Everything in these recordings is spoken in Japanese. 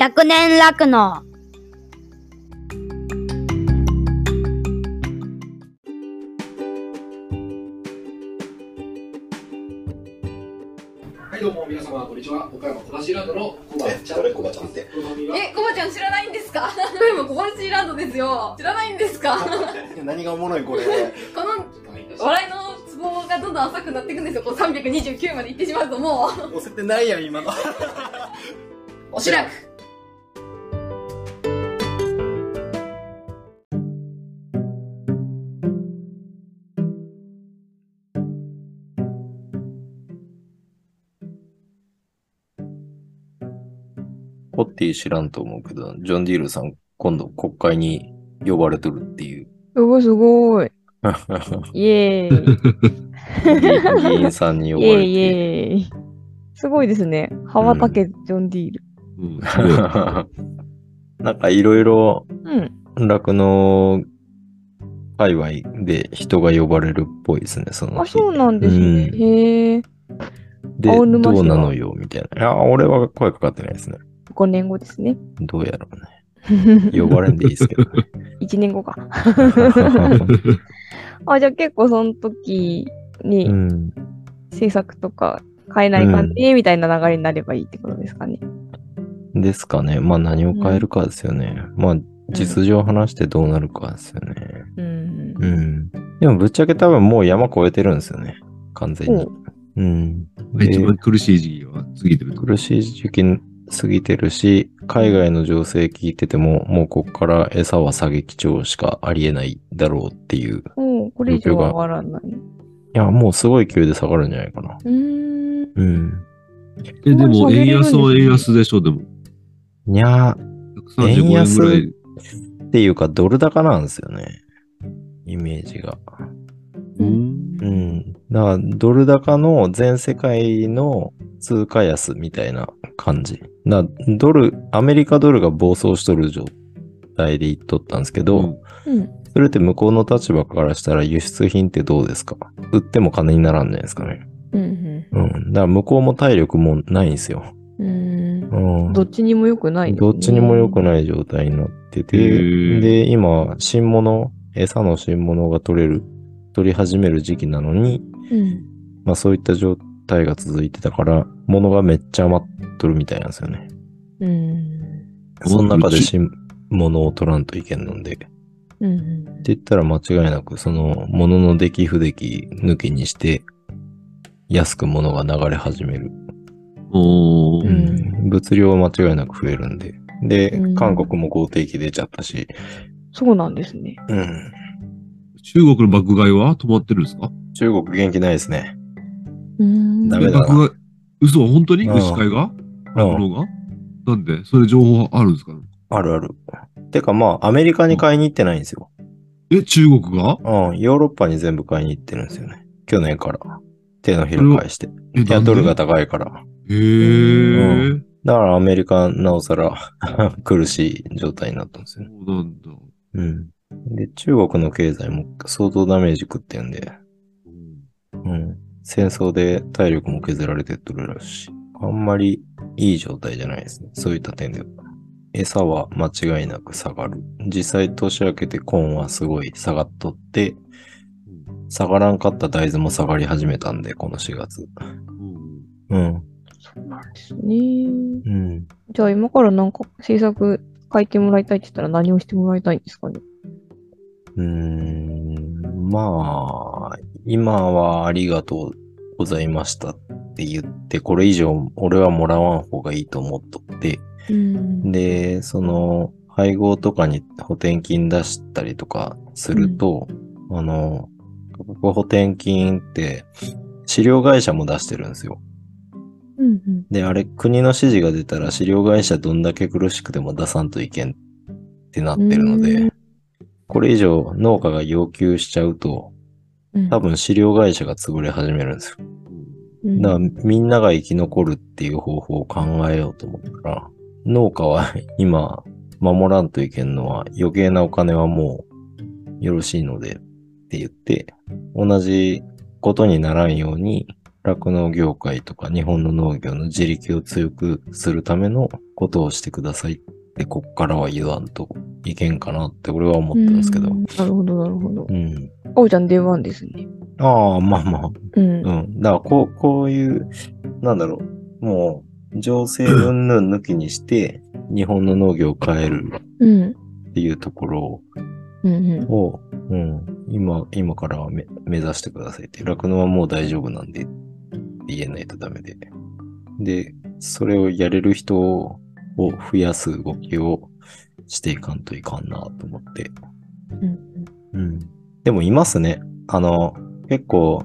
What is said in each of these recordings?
百年楽のはい、どうも皆様、こんにちは。岡山小橋ランドのコバちゃん。誰？コバちゃんってえ、コバちゃん知らないんですか？今小橋ランドですよ。知らないんですか？こ 何がおもろいこれ。の笑いのツボがどんどん浅くなっていくんですよ。こう329まで行ってしまうともう。押せてないやん、今の。おしらく。ティ知らんと思うけど、ジョン・ディールさん、今度国会に呼ばれてるっていう。すごいすごい。イエーイ。議員さんに呼イばれて。エーイイエーイ。すごいですね。羽ばたけジョン・ディール。うん。なんかいろいろうん。酪農界隈で人が呼ばれるっぽいですね、そのあ、日。そうなんですね。うんへえ。で、どうなのよ、みたいな。いや、俺は声かかってないですね。5年後ですね。どうやろうね。呼ばれんでいいですけどね。1年後か。あ、じゃあ結構その時うにん。制作とか変えないかね、みたいな流れになればいいってことですかね。ですかね。まあ何を変えるかですよね。まあ実情話してどうなるかですよね。うん。うん。でもぶっちゃけ多分もう山越えてるんですよね。完全にお。うん。一で番苦しい時期は過ぎてると？苦しい時期過ぎてるし、海外の情勢聞いてても、もうこっから餌は下げ基調しかありえないだろうっていう。これ以上は上がらない。や、もうすごい勢いで下がるんじゃないかな。うーん。うん。え、でも、円安は円安でしょ、でも。いや135円ぐらい。っていうかドル高なんですよね。イメージが。うん。うん。だから、ドル高の全世界の通貨安みたいな感じ。だドル、アメリカドルが暴走しとる状態で言っとったんですけど、うんうん。それって向こうの立場からしたら輸出品ってどうですか？売っても金にならんじゃないですかね。うん。うん。だから向こうも体力もないんですよ。うん。うん。どっちにも良くないね。どっちにも良くない状態になってへて、ーで、今、新物、餌の新物が取れる、取り始める時期なのに、うん。まあそういった状態が続いてたから、物がめっちゃ余っとるみたいなんですよね。うん。その中で新物を取らんといけんので。ってうん。言ったら間違いなく、その物の出来不出来抜きにして、安く物が流れ始める。おーうん物量は間違いなく増えるんで。でうん、韓国も豪邸期出ちゃったし、そうなんですね。うん。中国の爆買いは止まってるんですか？中国元気ないですね。うん。ダメだな爆買い、嘘、本当に？うん牛飼いが？うん。物が？なんで？それ情報あるんですか？あるある。てかまあ、アメリカに買いに行ってないんですよ。え、中国が？うん。ヨーロッパに全部買いに行ってるんですよね。去年から。手のひら返して。え、いや、なんで？ドルが高いから。へー。だからアメリカなおさら 苦しい状態になったんですよね。そうなんだ。うん。で、中国の経済も相当ダメージ食ってんで、うん。戦争で体力も削られてっとるらしい。あんまりいい状態じゃないですね。そういった点では。餌は間違いなく下がる。実際年明けてコーンはすごい下がっとって、下がらんかった大豆も下がり始めたんで、この4月。うん。そうなんですね。うん。じゃあ今からなんか制作書いてもらいたいって言ったら何をしてもらいたいんですかね。うーん。まあ、今はありがとうございましたって言って、これ以上俺はもらわん方がいいと思っとって、うん。で、その、配合とかに補填金出したりとかすると、あの、価格補填金って、飼料会社も出してるんですよ。うんうん。で、あれ、国の指示が出たら飼料会社どんだけ苦しくても出さんといけんってなってるのうでん、これ以上農家が要求しちゃうと、うん多分飼料会社が潰れ始めるんですよ。うんだからみんなが生き残るっていう方法を考えようと思ったら、農家は今守らんといけんのは余計なお金はもうよろしいのでって言って、同じことにならんように酪農業界とか日本の農業の自力を強くするためのことをしてくださいって、こっからは言わんといけんかなって俺は思ったんですけどう。んなるほど、なるほど。うん。あおちゃん出番ですね。ああ、まあまあ。うん。うん。だからこう、こういう、なんだろう。もう、情勢 云々抜きにして、日本の農業を変えるうん。っていうところうんうん。を、うん、今、今からはめ目指してくださいって。酪農はもう大丈夫なんでって言えないとダメで。で、それをやれる人をを増やす動きをしていかんといかんなと思って。うんうん。でもいますね。あの、結構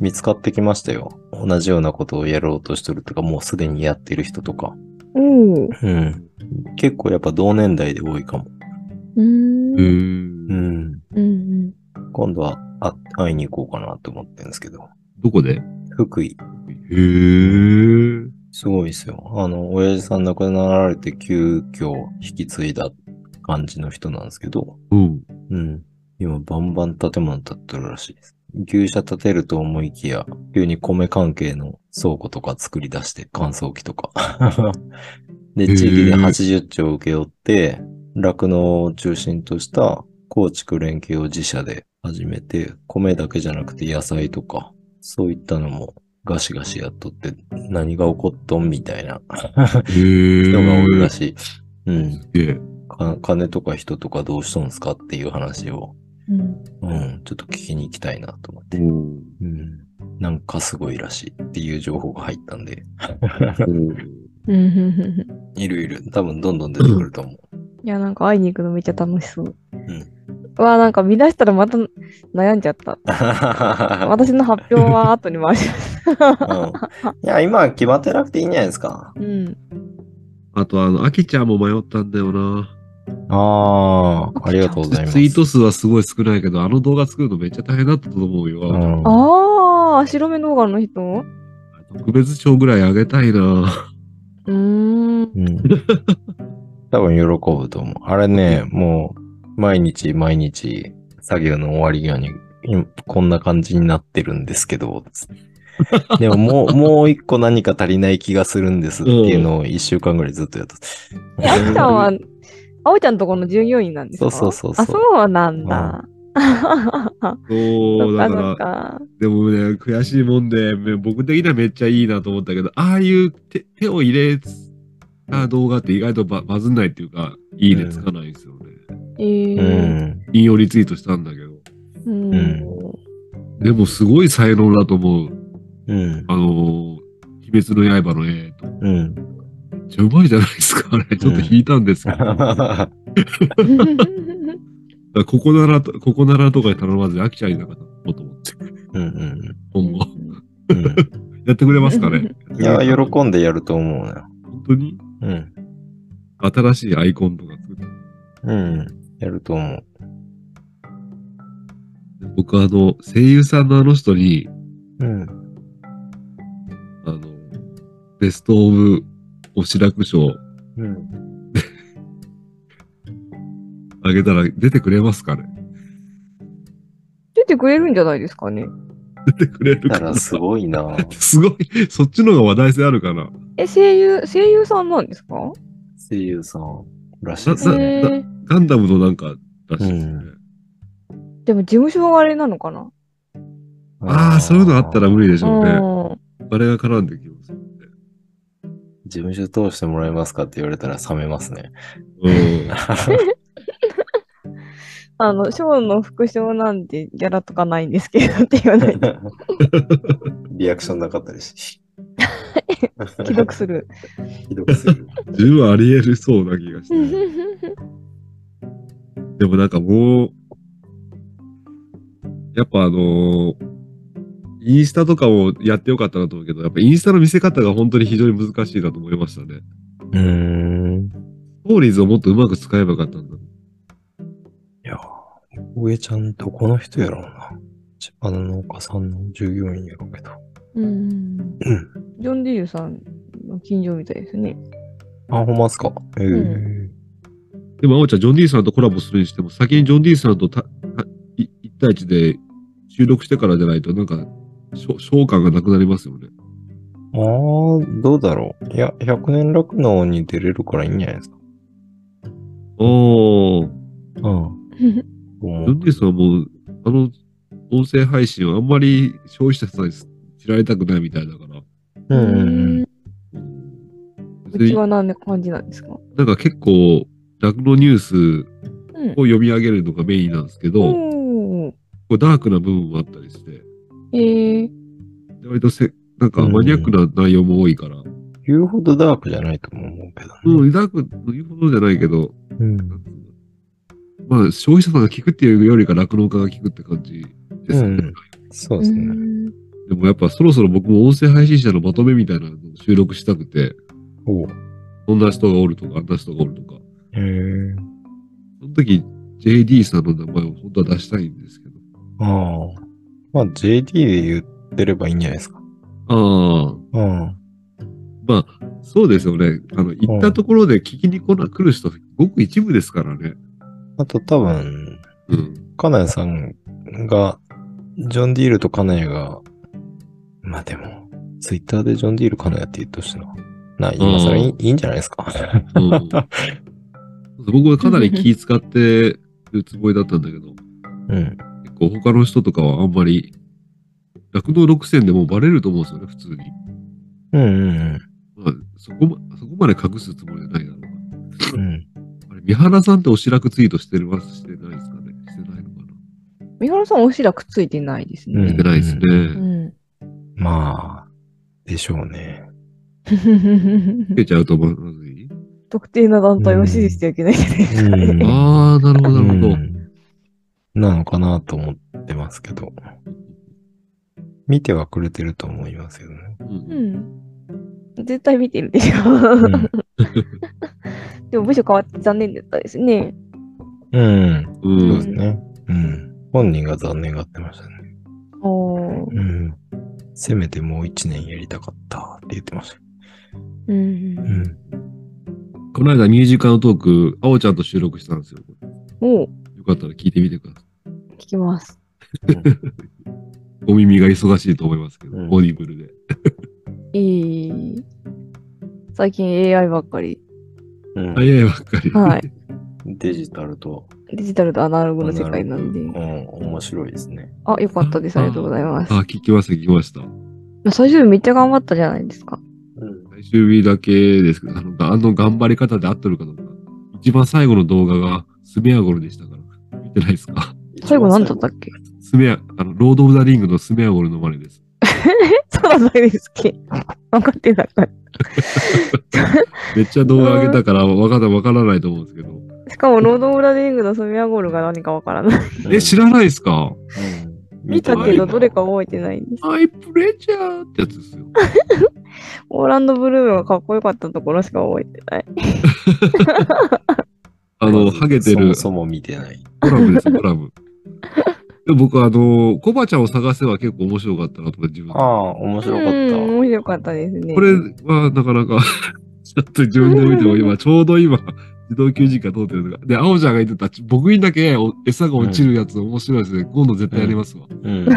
見つかってきましたよ。同じようなことをやろうとしてるとか、もうすでにやってる人とか。うん。うん。結構やっぱ同年代で多いかも。うーん。うーん。うん。今度はあ会いに行こうかなと思ってるんですけど。どこで？福井。へー。すごいですよ。あの、親父さん亡くなられて急遽引き継いだ感じの人なんですけど。うん。うん。今バンバン建物建ってるらしいです。牛舎建てると思いきや、急に米関係の倉庫とか作り出して、乾燥機とか。で、地域で80兆請け負って、酪農を中心とした構築連携を自社で始めて、米だけじゃなくて野菜とか、そういったのもガシガシやっとって、何が起こっとんみたいな。人がおるらしい。うん。金とか人とかどうしとんすかっていう話を、うん。うん、ちょっと聞きに行きたいなと思って。うん。うん。なんかすごいらしいっていう情報が入ったんで、いるいる。多分どんどん出てくると思う。いや、なんか会いに行くのめっちゃ楽しそう。んうわ、なんか見出したらまた悩んじゃった。私の発表は後に回します。うん、いや、今は決まってなくていいんじゃないですか。うん。あと、あの、アキちゃんも迷ったんだよな。ああ、ありがとうございます。ツイート数はすごい少ないけど、あの動画作るのめっちゃ大変だったと思うよ。うん、ああ、白目動画の人？特別賞ぐらいあげたいな。うーん。うん。多分喜ぶと思う。あれね、もう、毎日毎日、作業の終わり際に、今こんな感じになってるんですけど、でももう、もう一個何か足りない気がするんですっていうのを一週間ぐらいずっとやって。え、あきちゃんは、あおちゃんとこの従業員なんですか？そうそうそうそう。あ、そうなんだ。そう、だから。でもね、悔しいもんで、め僕的にはめっちゃいいなと思ったけど、ああいう手手を入れた動画って意外とババズんないっていうか、いいねつかないんですようー。ん。引用リツイートしたんだけど。うん。でもすごい才能だと思う。うん。あのー、鬼滅の刃の絵と。うん。めっちゃうまいじゃないですか。あれ、ちょっと引いたんですけど。ここならと、ここならとかに頼まずに飽きちゃいなかったと思って。うん。今後。うん。やってくれますかねいや、喜んでやると思うな。本当に？うん。新しいアイコンとか作って。うん。やると思う。僕あの、声優さんのあの人に、うん。あの、ベストオブおしらく賞うん。あげたら出てくれますかね？出てくれるんじゃないですかね？出てくれるかな？だからすごいな。すごい。そっちの方が話題性あるかな？え、声優、声優さんなんですか？声優さんらしいですなね。えー、ガンダムのなんからしいですね。でも事務所があれなのかな？ああ、そういうのあったら無理でしょうね。うん。あれが絡んできますよね。事務所通してもらえますかって言われたら冷めますね。うん。あの、ショーの副賞なんでギャラとかないんですけどって言わないと リアクションなかったりし。既読する。ひどくする。自分はあり得るそうな気がして。でもなんかもう、やっぱあのーインスタとかもやってよかったなと思うけど、やっぱインスタの見せ方が本当に非常に難しいなと思いましたね。うーん。ストーリーズをもっとうまく使えばよかったんだ。いやー、上ちゃんどこの人やろうな。千葉の農家さんの従業員やろうけど。うん。うん。ジョン・ディールさんの近所みたいですね。あ、ほんまっすか？ええうでも、あおちゃん、ジョン・ディーさんとコラボするにしても、先にジョン・ディーさんとたたい一対一で収録してからじゃないと、なんか、しょ召喚がなくなりますよね。ああ、どうだろう。いや、100年楽能に出れるからいいんじゃないですか。おー。うん。思ルうンディスはもう、あの、音声配信はあんまり消費者さんに知られたくないみたいだから。うんうんうん。うんうちは何で感じなんですか？なんか結構、楽のニュースうんを。読み上げるのがメインなんですけど、おーこうダークな部分もあったりして、えー、で割とせなんかマニアックな内容も多いから、言うほどダークじゃないと思うけどうん、ね。ダーク言うほどじゃないけど、うん。まあ消費者さんが聞くっていうよりか酪農家が聞くって感じですよね。うんそうですね。うんでもやっぱそろそろ僕も音声配信者のまとめみたいなのを収録したくて、おうこんな人がおるとか、あんな人がおるとか、へえ。その時 JD さんの名前を本当は出したいんですけど。ああ。まあ、JD で言ってればいいんじゃないですか。ああ、うん。まあ、そうですよね。あの、行ったところで聞きに来な来る人、ごく一部ですからね。あと多分、うん。金谷さんが、ジョン・ディールと金谷が、まあでも、ツイッターでジョン・ディール金谷って言ってほしいな。な、今更いい,、うんいいんじゃないですか。うん 僕はかなり気使ってるつもりだったんだけど、うん。結構他の人とかはあんまり、酪農6選でもうバレると思うんですよね、普通に。うんうんまあ、そこま、そこまで隠すつもりはないだろうな。うん。うん。あれ、三原さんっておしらくツイートしてるますしてないですかね？してないのかな？三原さん、おしらくついてないですうんね。してないですね。うん。まあ、でしょうね。つけちゃうとまずい。特定な団体を支持してはいけないじゃないですかうんね。ああ、なるほど、なるほど。うんなのかなと思ってますけど。見てはくれてると思いますよね。うんうん。絶対見てるでしょ。うん。でも部署変わって残念だったですね。うん。うそうでんすね。うん。本人が残念がってましたね。おーうん。せめてもう一年やりたかったって言ってました。うんうん。この間ミュージカルトーク、あおちゃんと収録したんですよ。おうよかったら聞いてみてください。聞きます。お耳が忙しいと思いますけど、うんオーディブルで。いい。最近 AI ばっかり。うん AI ばっかり。はい。デジタルとデジタルとアナログの世界なんでう。ん、面白いですね。あ、よかったです。ありがとうございます。あ、聞きました、聞きました。最終日めっちゃ頑張ったじゃないですか。うん。最終日だけですけど、あの、あの頑張り方で合ってるかどうか。一番最後の動画がスメアゴルでしたから。見てないですか？最後何だったっけ？スメア、あの、ロード・オブ・ザ・リングのスメアゴルの真似です。そうなんですっけ？分かってなかっ めっちゃ動画上げたから、わかった、わからないと思うんですけど。た。しかも、ロード・オブ・ラディングのソミアゴールが何かわからない。え、知らないですか？うん見たけど、どれか覚えてないんです。アイプレジャーってやつですよ。オーランド・ブルームがかっこよかったところしか覚えてない。あの、ハゲてるそもそも見てない。コラムです、コラム。で僕、あの、コバちゃんを探せば結構面白かったなとか、自分でああ、面白かった。うん、面白かったですね。これはなかなか、ちょっと自分で見ても今、ちょうど今、自動給時間通ってるのが。で、青ちゃんが言ってた、僕にだけお餌が落ちるやつ面白いですね。今度絶対やりますわ。うん。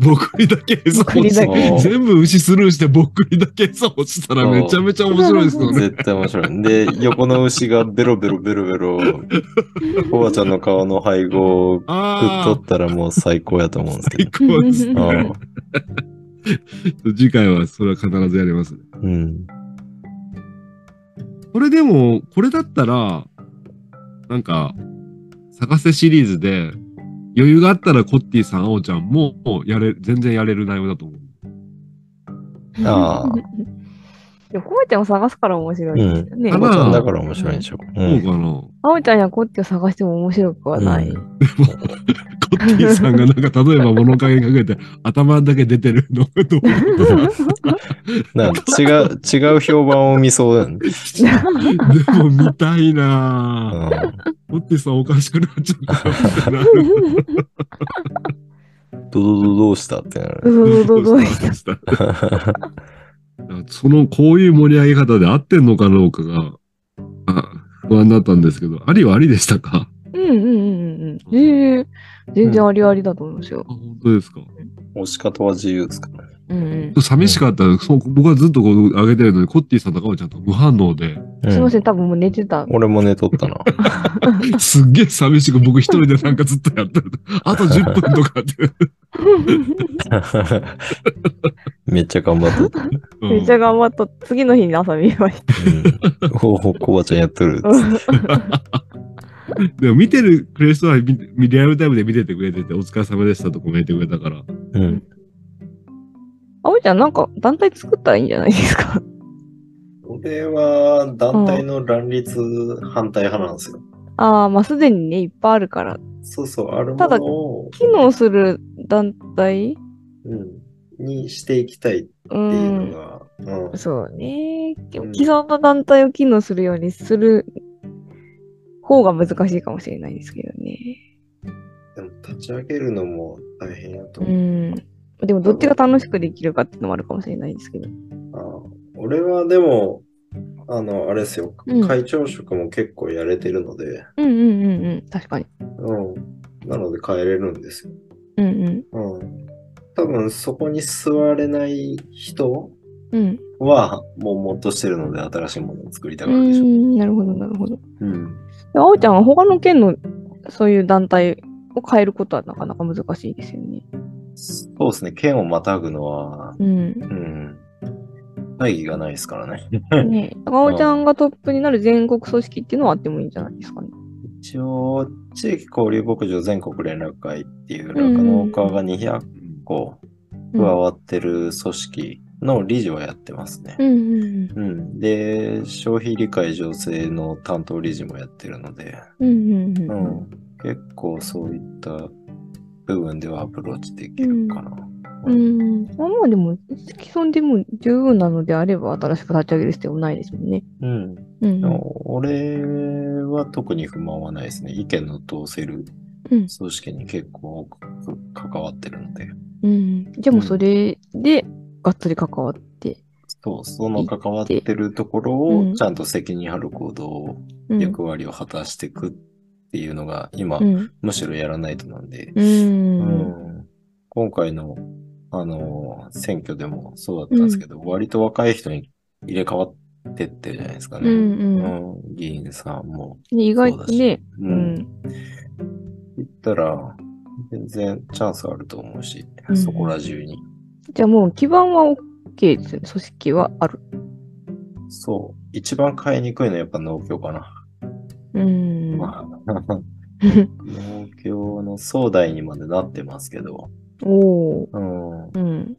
僕にだけ餌落ち僕にだけ全部牛スルーして僕にだけ餌落ちたらめちゃめちゃ面白いですよね。絶対面白い。で、横の牛がベロベロベロベロ、コバちゃんの顔の配合を食っとあったらもう最高やと思うんですあ、け最高です。ど。次回はそれは必ずやりますね。うん。うん。これでも、これだったら、なんか、探せシリーズで、余裕があったらコッティさん、あおちゃんも、やれ、全然やれる内容だと思う。ああ でも、コバちゃんを探すから面白いですよね。うんコバちゃんだから面白いんでしょ。う。そうんかな。あおちゃんやコッティを探しても面白くはない。うん コッティさんがなんか、例えば物陰にかけて、頭だけ出てるのがどうなんか違う、違う評判を見そうだよね。でも見たいなぁ。うコッティさんおかしくなっちゃったってなる。ん。ドドドどうしたってなる。どうどうどうしたその、こういう盛り上げ方で合ってんのかどうかが、あ不安だったんですけど、ありはありでしたか？うんうんうんうん。ええ全然ありありだと思いますよあ。本当ですか？押し方は自由ですからね。うん寂しかったら、そう僕はずっとこう上げてるのに、コッティさんとかはちゃんと無反応で、うん。すいません、多分もう寝てた。俺も寝とったな。すっげえ寂しく僕一人でなんかずっとやってる。あと10分とかって。めっちゃ頑張っとった。うんめっちゃ頑張っと、次の日に朝見ました。うん。おお、コバちゃんやっとる。でも見てるくれる人は見リアルタイムで見ててくれてて、お疲れ様でしたとコメントくれたから。うん。あおいちゃん、なんか団体作ったらいいんじゃないですか？俺は団体の乱立反対派なんですよ。ああ、まあすでにね、いっぱいあるから。そうそう、あるもただ機能する団体？うん、にしていきたいってういうのん。が、うんそうね。うん既存の団体を機能するようにする方が難しいかもしれないですけどね。でも立ち上げるのも大変やとう思う。ん。でもどっちが楽しくできるかっていうのもあるかもしれないですけど。あ俺はでも、あの、あれですよ、うん会長職も結構やれてるので、うんうんうんうん。確かに。うん。なので変えれるんですよ。うんうん。うん。多分そこに座れない人うん。は、もっとしてるので新しいものを作りたうがるでしょ。ん、なるほど、なるほど。うん。あおちゃんは他の県のそういう団体を変えることはなかなか難しいですよね。そうですね、県をまたぐのは、うん。うん。会議がないですからね。ねえ、あおちゃんがトップになる全国組織っていうのはあってもいいんじゃないですかね。一応、地域交流牧場全国連絡会っていう酪農家が200個加わってる組織の理事をやってますね。うんうんうん。で、消費理解情勢の担当理事もやってるので、うん。うんうんううん。ん。結構そういった部分ではアプローチできるかな。うん。まあまあでも、既存でも十分なのであれば新しく立ち上げる必要もないですもんね。うん。うん俺は特に不満はないですね。意見の通せるうん組織に結構多く関わってるので。うん。じゃあもうそれでがっつり関わって。そう、その関わってるところうんをちゃんと責任ある行動、うん。役割を果たしていくっていうのが今、うん。むしろやらないとなんで、今回の、あのー選挙でもそうだったんですけど、割と若い人に入れ替わってってるじゃないですかね。議員さんも。意外とね。う。うんん。言ったら、全然チャンスあると思うし、うんそこら中に。じゃあもう基盤は OK ですよね。組織はある。そう。一番買いにくいのはやっぱ農協かな。うん。まあ 農協の総代にまでなってますけど、おー。うん、うん。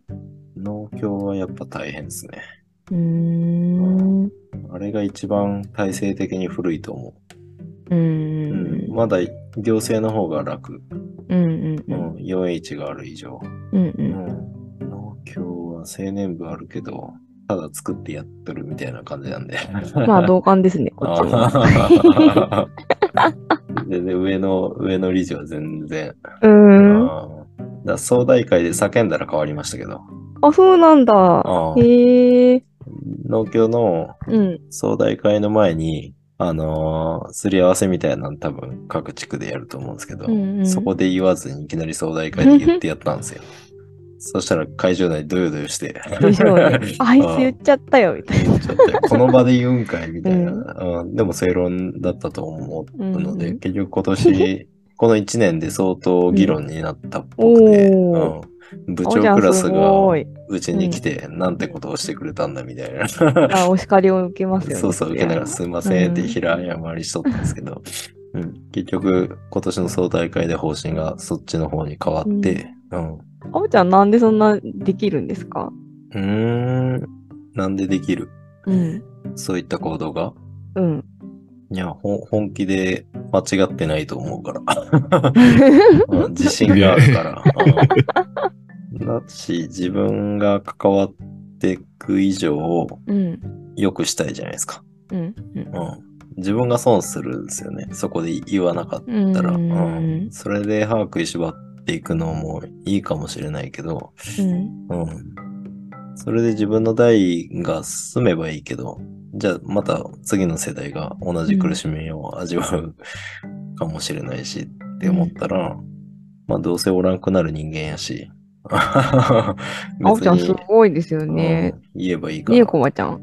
農協はやっぱ大変ですね。うーん。うあれが一番体制的に古いと思ーう。うんん。まだ行政の方が楽。うんうんううん。ん、4H がある以上。うんう。うんん、農協は青年部あるけど、ただ作ってやってるみたいな感じなんで。まあ同感ですね、こっちは。全然上の、上の理事は全然。うーん。だから総大会で叫んだら変わりましたけど、あ、そうなんだ。へえ。農協のうん。総大会の前に、あのーすり合わせみたいなの多分各地区でやると思うんですけど、うんうんそこで言わずにいきなり総大会で言ってやったんですよ。そしたら会場内ドヨドヨして。でしょうね。あいつ言っちゃったよ、みたいな。ちょっとこの場で言うんかいみた。いな、うん。でも正論だったと思うので、うん。結局今年、この1年で相当議論になったっぽくて、うん。部長クラスすがうちに来て、なんてことをしてくれたんだみたいな。あ、お叱りを受けますよね。そうそう、受けながらすいませんってうん平謝りしとったんですけど、うん、結局今年の総大会で方針がそっちの方に変わって、うん。うあおちゃんなんでそんなできるんですか？ーん、なんでできる？うん。そういった行動が？うん。いや、本気で間違ってないと思うから。うん自信があるから。う んだし、自分が関わっていく以上、うん。良くしたいじゃないですか。うん。うん。自分が損するんですよね。そこで言わなかっうん。たら。ううんん。それで歯食いしばっていくのもいいかもしれないけど、うん。うん。それで自分の代が進めばいいけど、じゃあまた次の世代が同じ苦しみを味わうかもしれないしって思ったら、まあどうせおらんくなる人間やし、あおちゃんすごいですよね。うん言えばいいかねえ、ら。こまちゃん。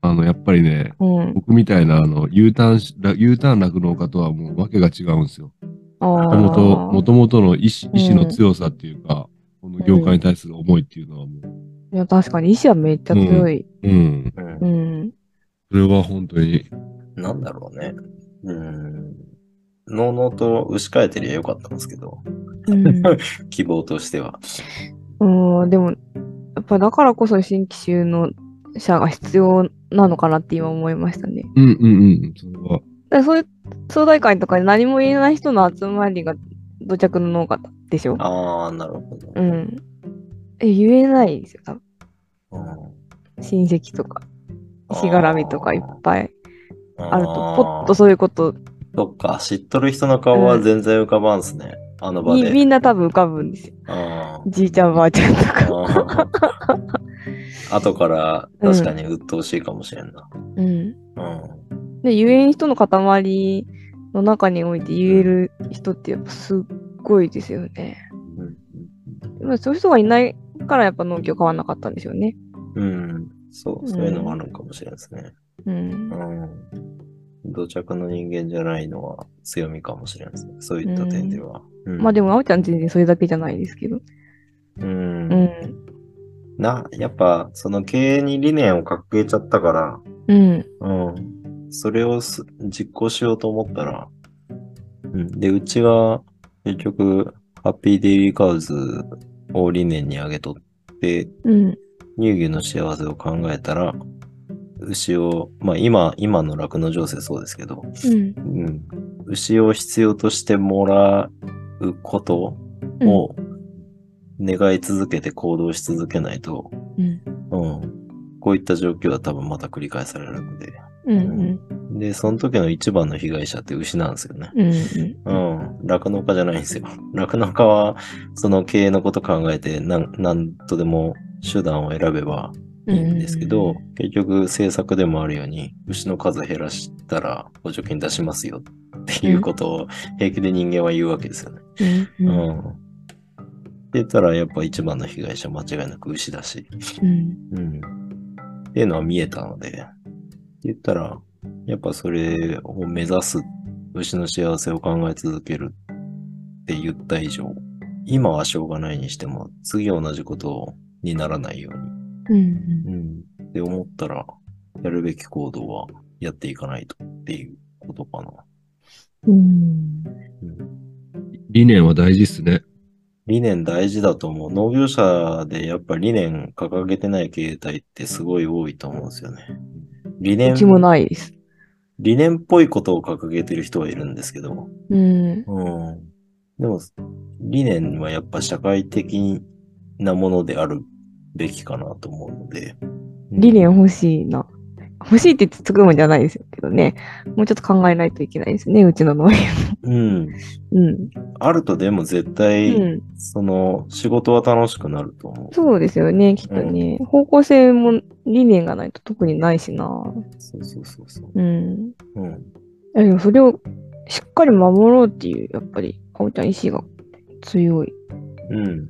あの、やっぱりね、うん。僕みたいな、あの、U ターンし、U ターン酪農家とはもう訳が違うんですよ。あもともと、もあ。ともとの意志、うん意志の強さっていうか、この業界に対する思いっていうのはもう、いや、確かに意志はめっちゃ強い。うん。うんうん。それは本当に、なんだろうね。うん。のうのうと牛飼えてりゃよかったんですけど、うん。希望としては。うん、でも、やっぱだからこそ新規収納者が必要なのかなって今思いましたね。うんうんうん。それは、だそういう総大会とかで何も言えない人の集まりが土着の農家でしょ？ああ、なるほど。うん。え、言えないですよ、多分。うん親戚とか、しがらみとかいっぱいあると、ポッとそういうことそっか、知っとる人の顔は全然浮かばんすね。あの場に、で。みんな多分浮かぶんですよ。じいちゃんばあちゃんとか。後から確かに鬱陶しいかもしれんな。うん。うん。で、言えん人の塊の中において言える人ってやっぱすっごいですよね。まあそういう人がいないからやっぱ農業変わんなかったんでしょうね。うん。そう、そういうのがあるのかもしれないですね。うんう。ん。土着の人間じゃないのは強みかもしれないですね。そういった点では。うんまあでも、あおちゃん全然それだけじゃないですけど。うん。うん。な、やっぱ、その経営に理念を掲げちゃったから、うん。うん。それをす実行しようと思ったら、うん。で、うちが結局、ハッピーデイリーカウズを理念に挙げとって、うん。乳牛の幸せを考えたら、牛を、まあ今、今の酪農情勢そうですけど、うん。うん。牛を必要としてもらうことを願い続けて行動し続けないと、うん。うん。こういった状況は多分また繰り返されるので。うん。うん。で、その時の一番の被害者って牛なんですよね。うん。うん。酪農家じゃないんですよ。酪農家は、その経営のこと考えて、なん、なんとでも手段を選べばいいんですけど、結局政策でもあるように、牛の数減らしたら補助金出しますよっていうことを平気で人間は言うわけですよね。うん。う。うんん。って言ったらやっぱ一番の被害者間違いなく牛だし。うん。うん。っていうのは見えたので、言ったら、やっぱそれを目指す牛の幸せを考え続けるって言った以上、今はしょうがないにしても、次同じことにならないように、うん。うん。って思ったら、やるべき行動はやっていかないとっていうことかな。うん。うん、理念は大事っすね。理念大事だと思う。農業者でやっぱ理念掲げてない経営体ってすごい多いと思うんですよね。理念う、ちもないです。理念っぽいことを掲げてる人はいるんですけど、うん。うん。でも、理念はやっぱ社会的なものであるべきかなと思うので。理念欲しいな。欲しいって言って作るもんじゃないですけどね。もうちょっと考えないといけないですね、うちの農園。うん。うん。あるとでも絶う対、ん。その仕事は楽しくなると思う。そうですよね、きっとね。方向性も理念がないと特にないしな。そうそうそうそう。うん。うん。それをしっかり守ろうっていう、やっぱり、かおちゃん意志が強い。うん。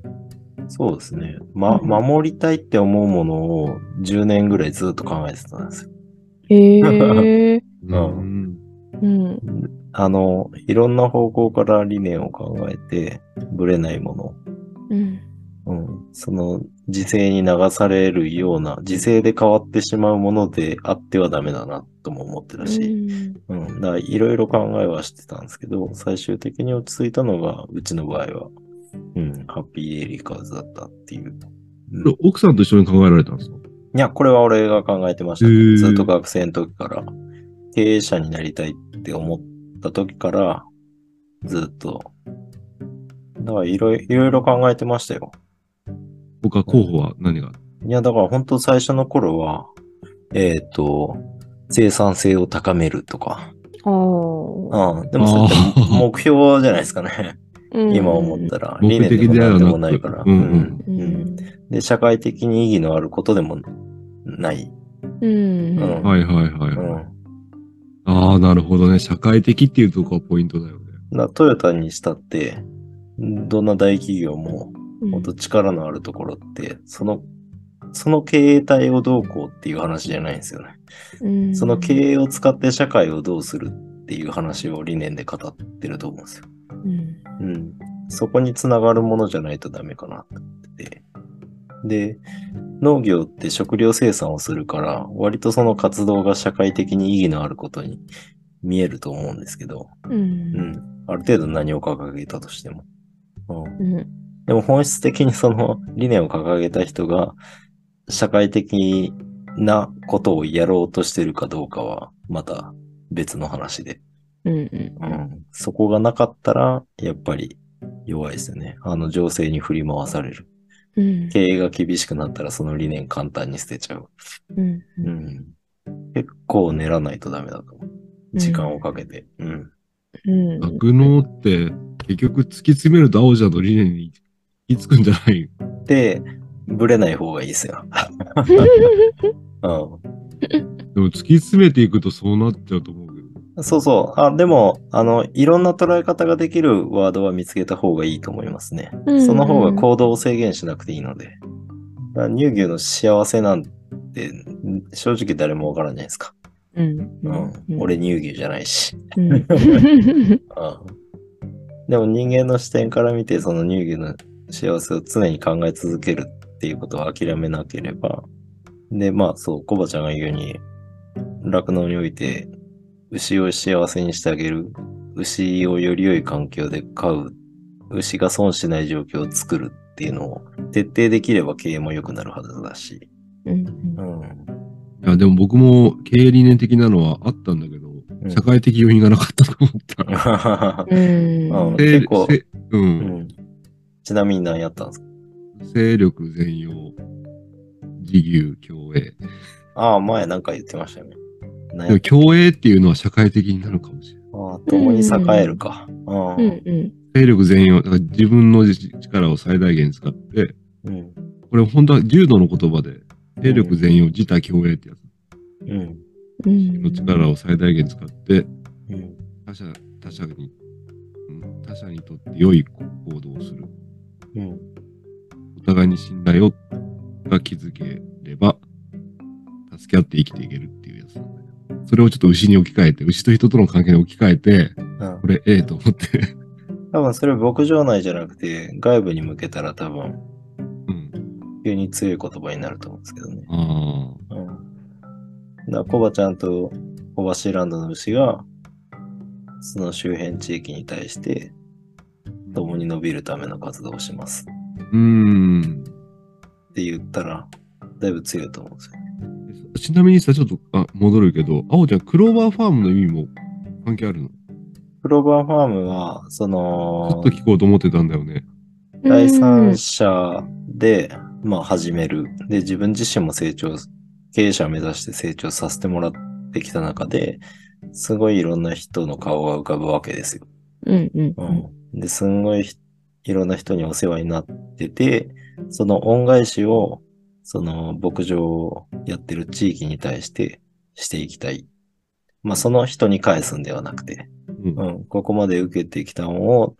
そうですね。ま、うん守りたいって思うものを10年ぐらいずっと考えてたんですよ。へえ。うん。うん。あの、いろんな方向から理念を考えて、ぶれないもの、うん。うん、その時勢に流されるような、時勢で変わってしまうものであってはダメだなとも思ってたし、うん、だからいろいろ考えはしてたんですけど、最終的に落ち着いたのが、うちの場合は、うん、ハッピーデイリーカーズだったっていう。うん奥さんと一緒に考えられたんですか？いや、これは俺が考えてましたね、ずっと学生の時から。経営者になりたいって思った時から、ずっと。だからいろいろ考えてましたよ。他候補は何が？いや、だから本当最初の頃は、えっ、と、生産性を高めるとか。ああ。うん。でもそれ目標じゃないですかね。うん今思ったら。目理念で的であるなも何でもないから。うんうん。で、社会的に意義のあることでもない。うん。うんはいはいはい。うん。ああ、なるほどね。社会的っていうとこがポイントだよね。だトヨタにしたって、どんな大企業もうんほんと力のあるところって、その、その経営体をどうこうっていう話じゃないんですよね。うんその経営を使って社会をどうするっていう話を理念で語ってると思うんですよ。うんうん。そこにつながるものじゃないとダメかなって思ってて。で、農業って食料生産をするから、割とその活動が社会的に意義のあることに見えると思うんですけど、ううんん。ある程度何を掲げたとしても。うん。うんでも本質的にその理念を掲げた人が社会的なことをやろうとしてるかどうかはまた別の話で。うんうん。そこがなかったらやっぱり弱いですよね。あの情勢に振り回される。うん経営が厳しくなったらその理念簡単に捨てちゃう。うんうん。結構練らないとダメだと思う。時間をかけて。うん。うん酪農って結局突き詰めると青じゃの理念に行き着くんじゃない？で、ブレない方がいいですよ。うん。でも突き詰めていくとそうなっちゃうと思う。そうそう。あ、でも、あの、いろんな捉え方ができるワードは見つけた方がいいと思いますね。うんその方が行動を制限しなくていいので。乳牛の幸せなんて、ん正直誰もわからんじゃないですか。うんうん。俺乳牛じゃないし。うん うん。でも人間の視点から見て、その乳牛の幸せを常に考え続けるっていうことを諦めなければ。で、まあそう、コバちゃんが言うように、酪農において、牛を幸せにしてあげる。牛をより良い環境で飼う。牛が損しない状況を作るっていうのを徹底できれば経営も良くなるはずだし。うんうん。いや、でも僕も経営理念的なのはあったんだけど、うん社会的要因がなかったと思った。うんうん勢結構勢う。うんん。ちなみに何やったんですか？勢力全容、自由、共栄。ああ、前なんか言ってましたよね。何でも共栄っていうのは社会的になるかもしれない。ああ、共に栄えるか。うん。うんうん勢力全容、だから自分の力を最大限使って、うん。これ本当は柔道の言葉で、勢力全容、自他共栄ってやつ。うん。うんの力を最大限使って、うん。他者、他者に、うん他者にとって良い行動をする。うん。お互いに信頼をが築ければ、助け合って生きていけるっていうやつ。それをちょっと牛に置き換えて、牛と人との関係に置き換えて、うんこれええと思って、多分それ牧場内じゃなくて、外部に向けたら多分、うん。急に強い言葉になると思うんですけどね。ああ。うん。だコバちゃんとコバシーランドの牛が、その周辺地域に対して、共に伸びるための活動をします。うーん。って言ったら、だいぶ強いと思うんですよね。ちなみにさ、ちょっとあ戻るけど、あおちゃん、クローバーファームの意味も関係あるの？クローバーファームは、そちょのっと、聞こうと思ってたんだよね。第三者で、まあ、始める。で、自分自身も成長、経営者を目指して成長させてもらってきた中で、すごいいろんな人の顔が浮かぶわけですよ。うんうんうん。で、すんごいひいろんな人にお世話になってて、その恩返しを、その牧場をやってる地域に対してしていきたい。まあ、その人に返すんではなくて、うんうん、ここまで受けてきたのを、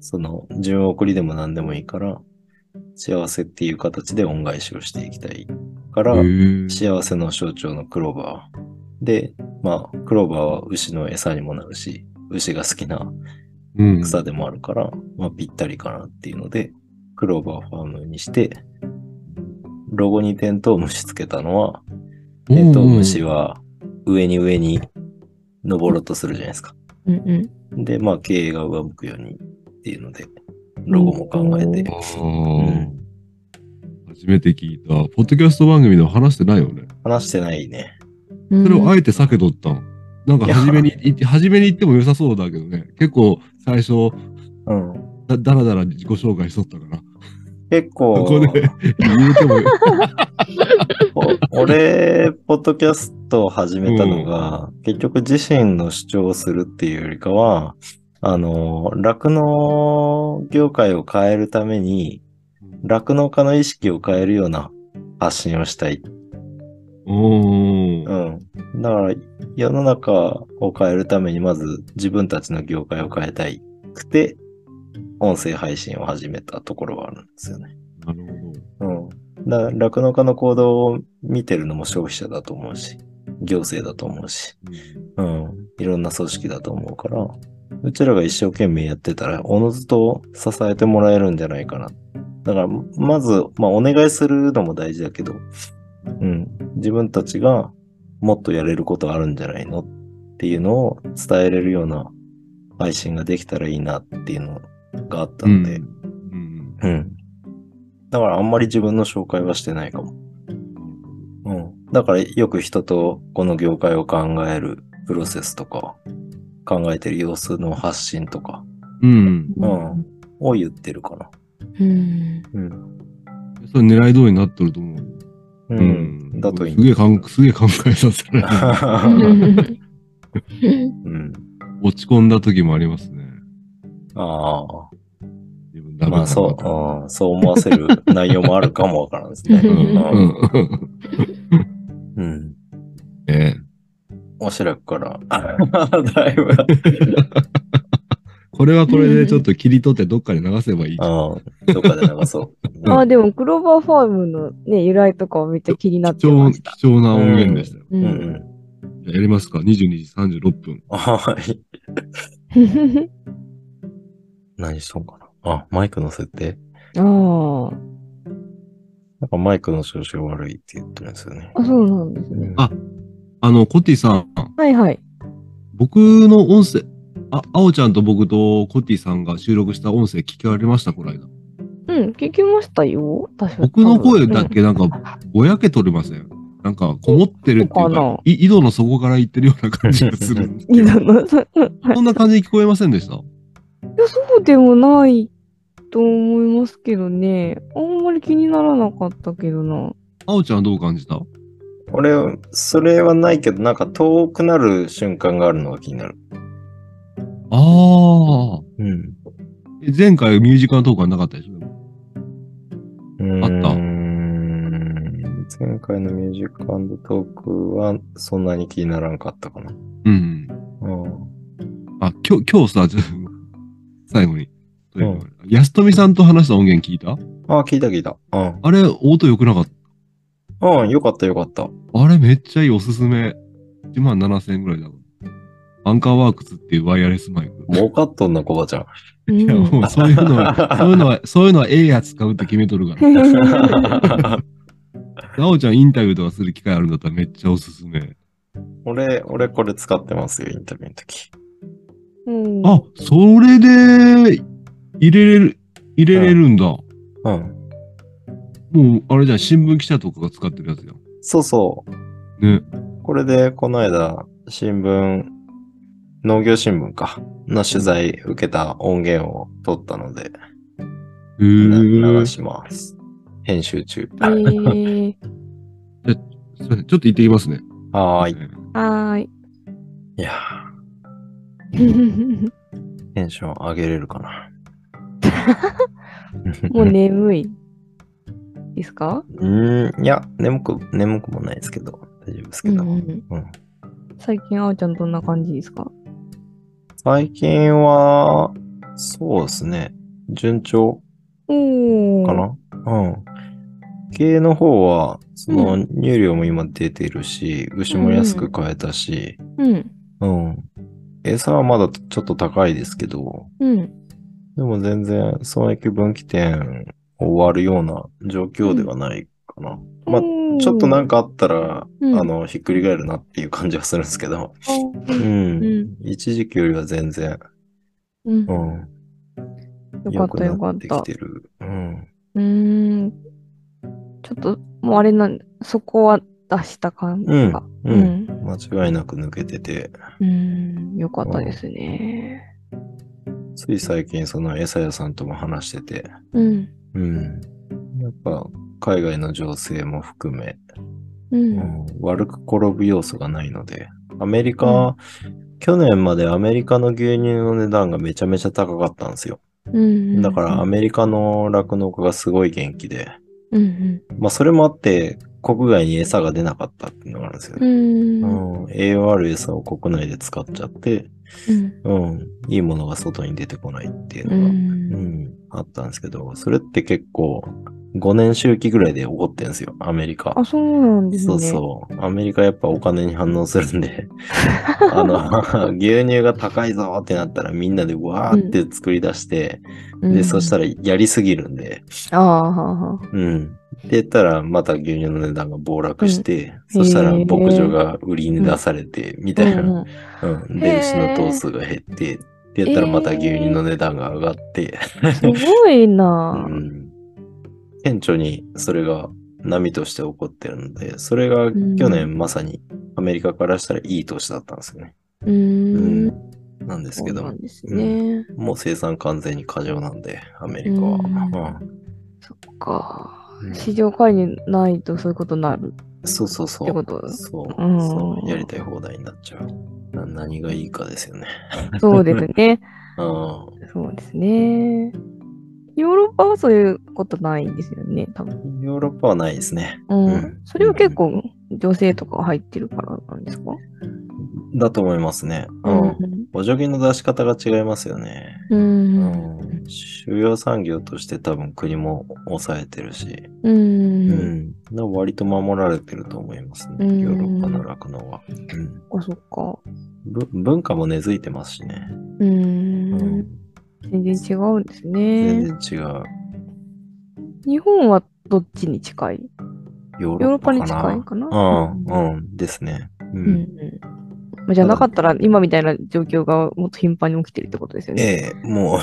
その、順送りでも何でもいいから、幸せっていう形で恩返しをしていきたいから、幸せの象徴のクローバー。で、まあ、クローバーは牛の餌にもなるし、牛が好きなうん。草でもあるから、まあ、ぴったりかなっていうので、クローバーファームにして、ロゴにテントウムシつけたのは、テントウムシは上に上に登ろうとするじゃないですか。うんうんで、まあ、経営が上向くようにっていうので、ロゴも考えて。初めて聞いた。ポッドキャスト番組では話してないよね。話してないね。うん。それをあえて避けとったん。なんか初めに言って、初めに言っても良さそうだけどね。結構最初、うん。だだらだら自己紹介しとったから。結構、ここ ポッドキャストを始めたのが、結局自身の主張をするっていうよりかは、あの、酪農業界を変えるために、酪農家の意識を変えるような発信をしたい。うん。だから、世の中を変えるために、まず自分たちの業界を変えたいくて、音声配信を始めたところはあるんですよね。なるほど。うん。だ酪農家の行動を見てるのも消費者だと思うし、行政だと思うし、うん。いろんな組織だと思うから、うちらが一生懸命やってたら、おのずと支えてもらえるんじゃないかな。だから、まず、まあ、お願いするのも大事だけど、うん。自分たちがもっとやれることあるんじゃないの？っていうのを伝えれるような配信ができたらいいなっていうのがあったので、うん。うん。だからあんまり自分の紹介はしてないかも。うん。だからよく人とこの業界を考えるプロセスとか、考えてる様子の発信とか、うん。うん。を言ってるかな。うん。うん。それ狙い通りになっとると思う。うん。だといいすげえかん、すげえ考えさせられる。うん。落ち込んだ時もありますね。ああ。自分ダメだなまあそう、うん、そう思わせる 内容もあるかもわからんですね。ううんん。うん。ねおしらくから、だいぶ、これはこれでちょっと切り取ってどっかで流せばいい。うん、どっかで流そう。あ、でも、クローバーファームのね、由来とかはめっちゃ気になってました。貴重な音源でしたよ。ううんやりますか ?22 時36分。はい。何しとんかな？あ、マイクの設定ああ。なんかマイクの調子が悪いって言ってるんですよね。あ、そうなんですね。うんああの、コッティさん、はいはい。僕の音声、あ、あおちゃんと僕とコッティさんが収録した音声聞きられましたこの間。うん、聞きましたよ。確か僕の声だけなんかぼやけとれません？なんかこもってるっていうかなか、い井戸の底から言ってるような感じがするんですいけど。いだな。そそんな感じに聞こえませんでした？いや、そうでもないと思いますけどね。あんまり気にならなかったけどな。あおちゃんはどう感じた？俺、それはないけど、なんか遠くなる瞬間があるのが気になる。ああ。うん。前回ミュージカルトークはなかったでしょ？あったうーん前回のミュージックトークはそんなに気にならんかったかな。うん。うん。あ、今日、今日さ、最後に。うん安富さんと話した音源聞いた？あ、聞いた聞いた。うん。あれ、音良くなかっうん、よかったよかった。た。あれめっちゃいいおすすめ。1万7000円ぐらいだもん。アンカーワークスっていうワイヤレスマイク。儲かっとんな、コバちゃんいや、もうそういうのは、そういうのは、そういうのはええやつ買うって決めとるから。なおちゃんインタビューとかする機会あるんだったらめっちゃおすすめ。俺、俺これ使ってますよ、インタビューの時。うんあ、それで入れれる、入れれるんだ。うん。もう、あれじゃん、新聞記者とかが使ってるやつやん。そうそう。ね。これで、この間、新聞、農業新聞か、の取材受けた音源を取ったので、へなー流します。編集中。えー、すいません、ちょっと行ってきますね。はーい。はーい。いやー、テンション上げれるかな。もう眠いですか？うーん、いや、眠く、眠くもないですけど、大丈夫ですけど。うんうんうん最近、あおちゃんどんな感じですか？最近は、そうですね、順調。かな？うん。経営の方は、その、入量も今出てるし、牛も安く買えたし、うん。うん。餌はまだちょっと高いですけど、うん。でも全然損益分岐点を終わるような状況ではないかな。まあ、ちょっとなんか、かあったら、うんあの、ひっくり返るなっていう感じはするんですけど、う。うんん。一時期よりは全然、うんう。ん。よかったよかっ良くなってきた。てる。うん。うーん。ちょっと、もうあれなんそこは出した感じが。ううんん。間違いなく抜けてて、うん。よかったですね。つい最近その餌屋さんとも話してて、うん。うん。やっぱ海外の情勢も含め、う。うんん、悪く転ぶ要素がないので、アメリカ、去年までアメリカの牛乳の値段がめちゃめちゃ高かったんですよ。うん。だからアメリカの酪農家がすごい元気で、うん。まあそれもあって、国外に餌が出なかったっていうのがあるんですようね。ん。うん、栄養ある餌を国内で使っちゃって、うん。うん、いいものが外に出てこないっていううのが、んうん、あったんですけど、それって結構5年周期ぐらいで起こってるんですよ、アメリカ。あ、そうなんですね。そうそう。アメリカやっぱお金に反応するんで、あの、牛乳が高いぞってなったらみんなでわーって作り出して、うんで、そしたらやりすぎるんで、ああ。うん。で、言ったらまた牛乳の値段が暴落して、うんそしたら牧場が売りに出されて、みたいな。うんうん。で、牛の頭数が減って、って言ったらまた牛乳の値段が上がって、すごいうな。ん。顕著にそれが波として起こってるので、それが去年まさにアメリカからしたらいい年だったんですよね。うーん。なんですけどね。もう生産完全に過剰なんで、アメリカは。うんうんそっかう。ん市場介入ないとそういうことになる。そうそうそう。ってことそう、うんそう。やりたい放題になっちゃう。な何がいいかですよね。そうですね。うんそうですね。ヨーロッパはそういうことないんですよね、多分。ヨーロッパはないですね。うん。うんそれは結構女性とか入ってるからなんですか？だと思いますね。うん。補助金の出し方が違いますよね。うん。ううん。ん。主要産業として多分国も抑えてるし、う。うんん。だから割と守られてると思いますね。うんヨーロッパの酪農は。うん。あ、そっか。ぶ文化も根付いてますしね。う。うんん。全然違うんですね。全然違う。日本はどっちに近い？ヨヨーロッパに近いかな？うん、うん、ですね。う。うんん。まあじゃなかったら今みたいな状況がもっと頻繁に起きてるってことですよね。ええ、もう。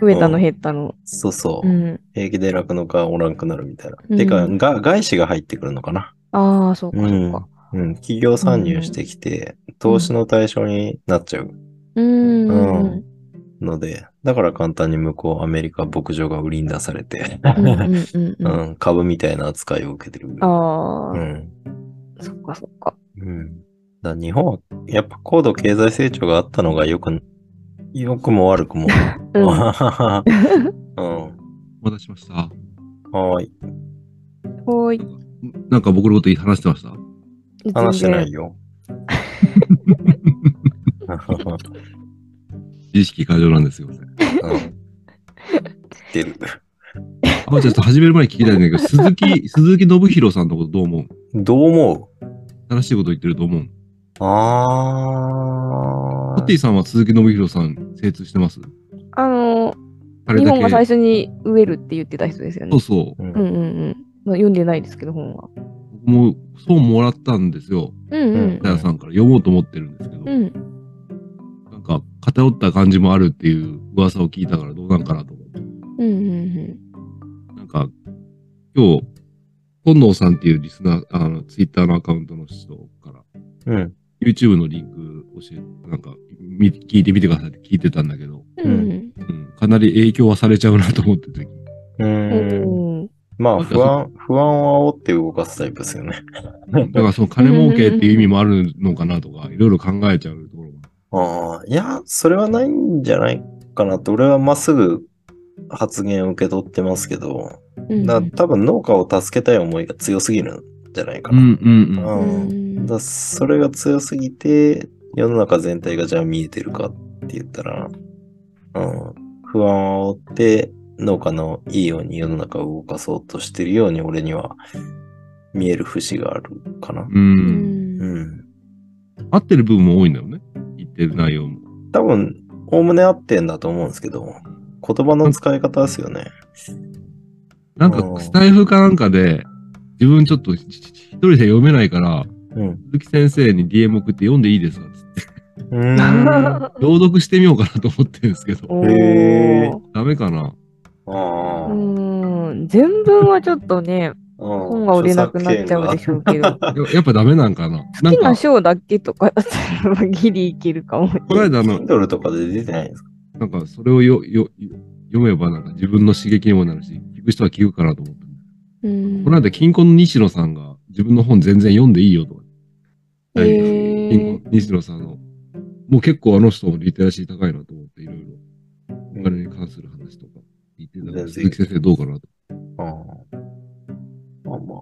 増えたのうん減ったの。そうそうう。ん。平気で酪農家おらんくなるみたいな。うんてか、が外資が入ってくるのかな？ああ、そうか、そうか。うん。企業参入してきて、投資の対象になっちゃううーん。うんので、だから簡単に向こうアメリカ牧場が売りに出されて、株みたいな扱いを受けてる。ああ、うん。そっかそっか。うん。だ日本は、やっぱ高度経済成長があったのがよく、良くも悪くも。うん。うん。お待たせしました。はーい。ほーい。なんか僕のこと話してました？話してないよ。自意識過剰なんですよ。うん。知ってる。あ、ちょっと始める前に聞きたいんだけど、鈴木、鈴木信弘さんのことどう思う？どう思う？正しいこと言ってると思うあホッティさんは鈴木信弘さん精通してます？あの、彼だけ日本が最初に植えるって言ってた人ですよねそう。そう。うんうんうんうん。まあ、読んでないですけど、本は。僕もそうもらったんですよ。うんうん。ダヤさんから読もうと思ってるんですけど、うん。なんか偏った感じもあるっていう噂を聞いたからどうなんかなと思って。うんうんなんか、今日、本能さんっていうリスナー、あの、ツイッターのアカウントの人から、うん。YouTube のリンク教え、なんか、み聞いてみてくださいって聞いてたんだけど、うん。うんうん、かなり影響はされちゃうなと思ってて、ううん。まあ、不安、不安を煽って動かすタイプですよね。だからその金儲けっていう意味もあるのかなとか、いろいろ考えちゃう。ああ、いや、それはないんじゃないかなって、俺はまっすぐ発言を受け取ってますけど、うんだ多分農家を助けたい思いが強すぎるんじゃないかな。うんうんうん。うんだそれが強すぎて、世の中全体がじゃあ見えてるかって言ったら、うん、不安を煽って農家のいいように世の中を動かそうとしてるように俺には見える節があるかな。う。うんんうん。合ってる部分も多いんだよってる内容も。多分、おおむね合ってんだと思うんですけど、言葉の使い方ですよね。なんか、うんスタイフかなんかで、自分ちょっと一人で読めないから、うん。鈴木先生に DM 送って読んでいいですかつって。うーん。朗読してみようかなと思ってるんですけど。ダメかなあ。全文はちょっとね、本本が売れなくなっちゃうでしょうけど。や やっぱダメなんかな？な好きなんか、章だけとかだったらギリいけるかも。この間あの、Kindle とかで出てないんですか？なんかそれをよよ読めばなんか自分の刺激にもなるし、聞く人は聞くかなと思って。うんこの間、金婚の西野さんが自分の本全然読んでいいよとか。へー金婚西野さんの。もう結構あの人もリテラシー高いなと思って、いろいろお金に関する話とか聞いてたから、全然鈴木先生どうかなと。ああ。まあまあ。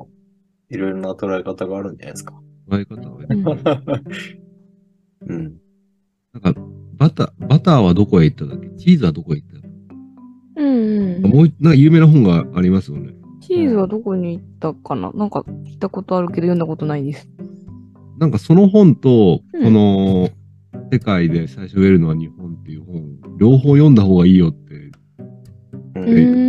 いろいろな捉え方があるんじゃないですか。捉え方は うん。なんか、バター、バターはどこへ行っただっけ？チーズはどこへ行ったうんうん。もう一、なんか有名な本がありますよね。チーズはどこに行ったかな？なんか聞いたことあるけど読んだことないです。なんかその本と、うんこの、世界で最初植えるのは日本っていう本、両方読んだ方がいいよって、う。うん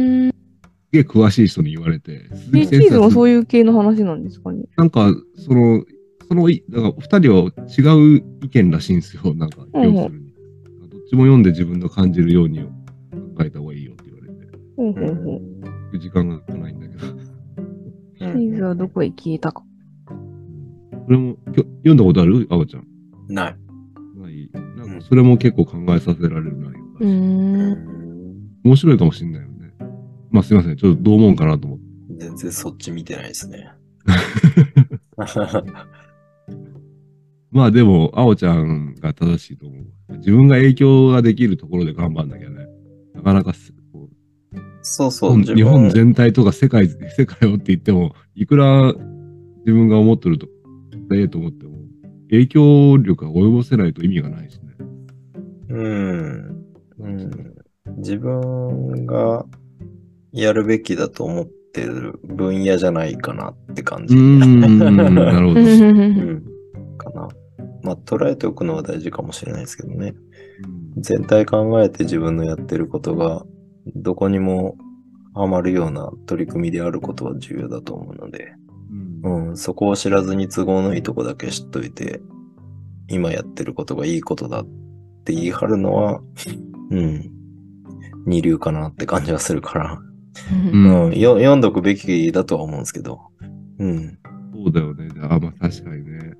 げえ詳しい人に言われて、チーズもそういう系の話なんですかね？なんか、その、そのい、なんか二人は違う意見らしいんですよ。なんか、うん要するに。どっちも読んで自分の感じるように考えた方がいいよって言われて、ほうほうほう。時間がないんだけど。チーズはどこへ消えたか。それも、きょ読んだことある？あおちゃん。ない。ない。なんか、それも結構考えさせられる内容だし面白いかもしれない。まあすいません。ちょっとどう思うかなと思って。全然そっち見てないですね。まあでも、あおちゃんが正しいと思う。自分が影響ができるところで頑張んなきゃね。なかなかそうそう。日本全体とか世界、世界をって言っても、いくら自分が思ってると、ええと思っても、影響力が及ぼせないと意味がないしね。うん。うん。自分がやるべきだと思ってる分野じゃないかなって感じ。なるほど。うん。かな。まあ、捉えておくのは大事かもしれないですけどね。全体考えて自分のやってることが、どこにもハマるような取り組みであることは重要だと思うので、うんうん、そこを知らずに都合のいいとこだけ知っといて、今やってることがいいことだって言い張るのは、うん、二流かなって感じはするから、ううん読んどくべきだとは思うんですけど、うん、そうだよね。あ、まあ確かにね。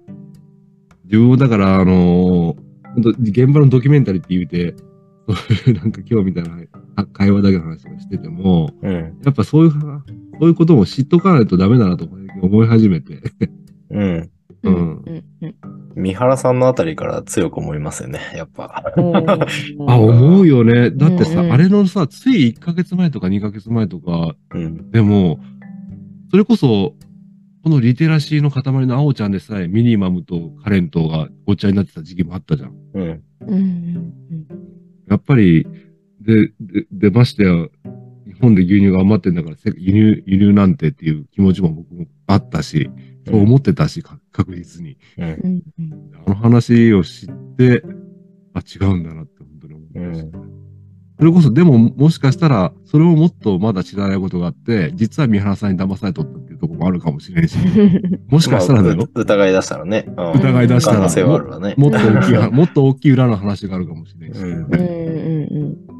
自分もだから、あのー本当現場のドキュメンタリーって言うて、そういうなんか今日みたいなあ会話だけの話をしてても、うん、やっぱそういう、そういうことも知っとかないとダメだなと思い始めて。うん。うん。うんうん三原さんのあたりから強く思いますよね、やっぱ。う んあ、思うよね。だってさ、うん。うんあれのさ、つい1ヶ月前とか2ヶ月前とか、うん、でも、それこそ、このリテラシーの塊のあおちゃんでさえ、ミニマムとカレントがごっちゃになってた時期もあったじゃん。うん、うんうんやっぱり、で、で、でましてや、日本で牛乳が余ってんだから、せ輸入、輸入なんてっていう気持ちも僕もあったし、そう思ってたし、か確実に。あの話を知って、あ、違うんだなって本当に思いましたね。それこそ、でも、もしかしたら、それをもっとまだ知らないことがあって、実は三原さんに騙されとったっていうところもあるかもしれんし、もしかしたらだよ。疑い出したらね。うん疑い出したら。もっと大きいは、もっと大きい裏の話があるかもしれんし、うんうんうん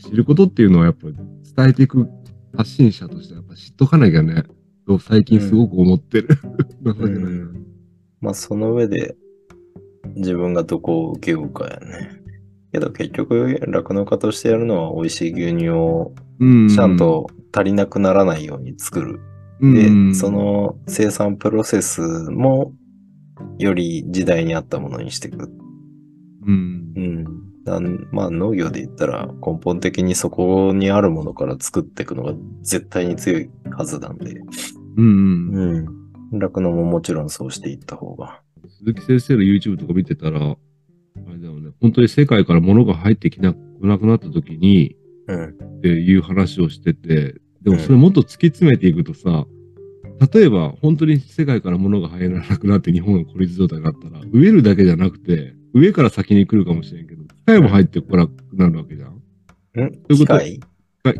知ることっていうのはやっぱり伝えていく発信者としてはやっぱ知っとかなきゃね、と最近すごく思ってる。まあ、その上で、自分がどこを受けようかやね。けど結局、酪農家としてやるのは美味しい牛乳をうんちゃんと足りなくならないように作る。うんで、そ、の生産プロセスも、より時代に合ったものにしていく。うんう。ん。だまあ農業で言ったら根本的にそこにあるものから作っていくのが絶対に強いはずなんで。うん。うん。酪農ももちろんそうしていった方が。鈴木先生の YouTube とか見てたら、あれだよね、本当に世界から物が入ってきなくなくなった時に、うん。っていう話をしてて、でもそれもっと突き詰めていくとさ、例えば本当に世界から物が入らなくなって日本が孤立状態になったら、植えるだけじゃなくて、上から先に来るかもしれんけど、機械も入ってこなくなるわけじゃん。んいうこと機械？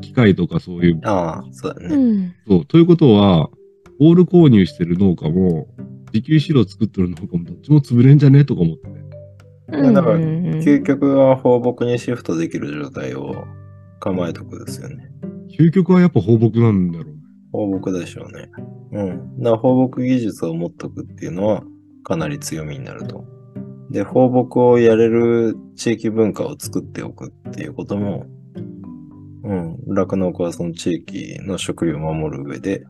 機械？とかそういう、ああ、そうだうね。んそう。ということは、オール購入してる農家も、自給飼料作ってる農家もどっちも潰れんじゃねとか思って。うんだからうん究極は放牧にシフトできる状態を構えとくですよね。究極はやっぱ放牧なんだろうね。放牧でしょうね。うん。だから放牧技術を持っとくっていうのはかなり強みになると。で、放牧をやれる地域文化を作っておくっていうことも、うん。酪農家はその地域の食料を守る上で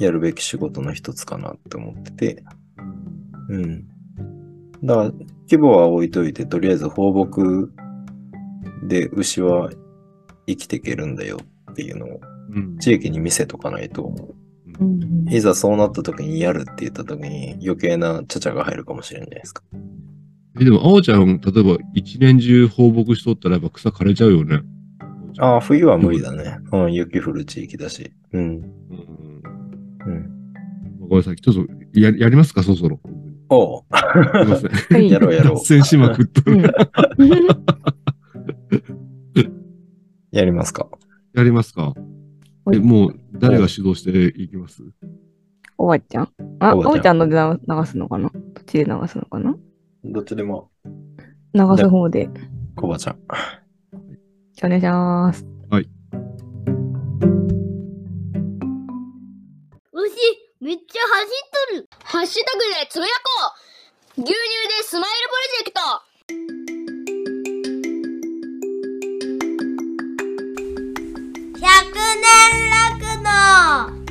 やるべき仕事の一つかなって思ってて、うん。だから、規模は置いといて、とりあえず放牧で牛は生きていけるんだよっていうのをうん。地域に見せとかないと、うんうんいざそうなった時にやるって言った時に余計なちゃちゃが入るかもしれないですか。えでも、青ちゃん、例えば一年中放牧しとったらやっぱ草枯れちゃうよね。ああ、冬は無理だね。うん、雪降る地域だし。うん。うん。うん。ごめんなさい。ちょっとや、やりますか、そろそろ。おう。すいません。はいやろうやろう 脱。線しまくっとる。やりますか？やりますか？はいえ、もう、誰が主導していきます？おばちゃんあ、おばちゃんおばちゃんので流すのかな？どっちで流すのかな？どっちでも。流す方で。コバちゃん。お願いします。はい。牛、めっちゃ走っとるハッシュタグでつぶやこう牛乳でスマイルプロジェクト100年楽の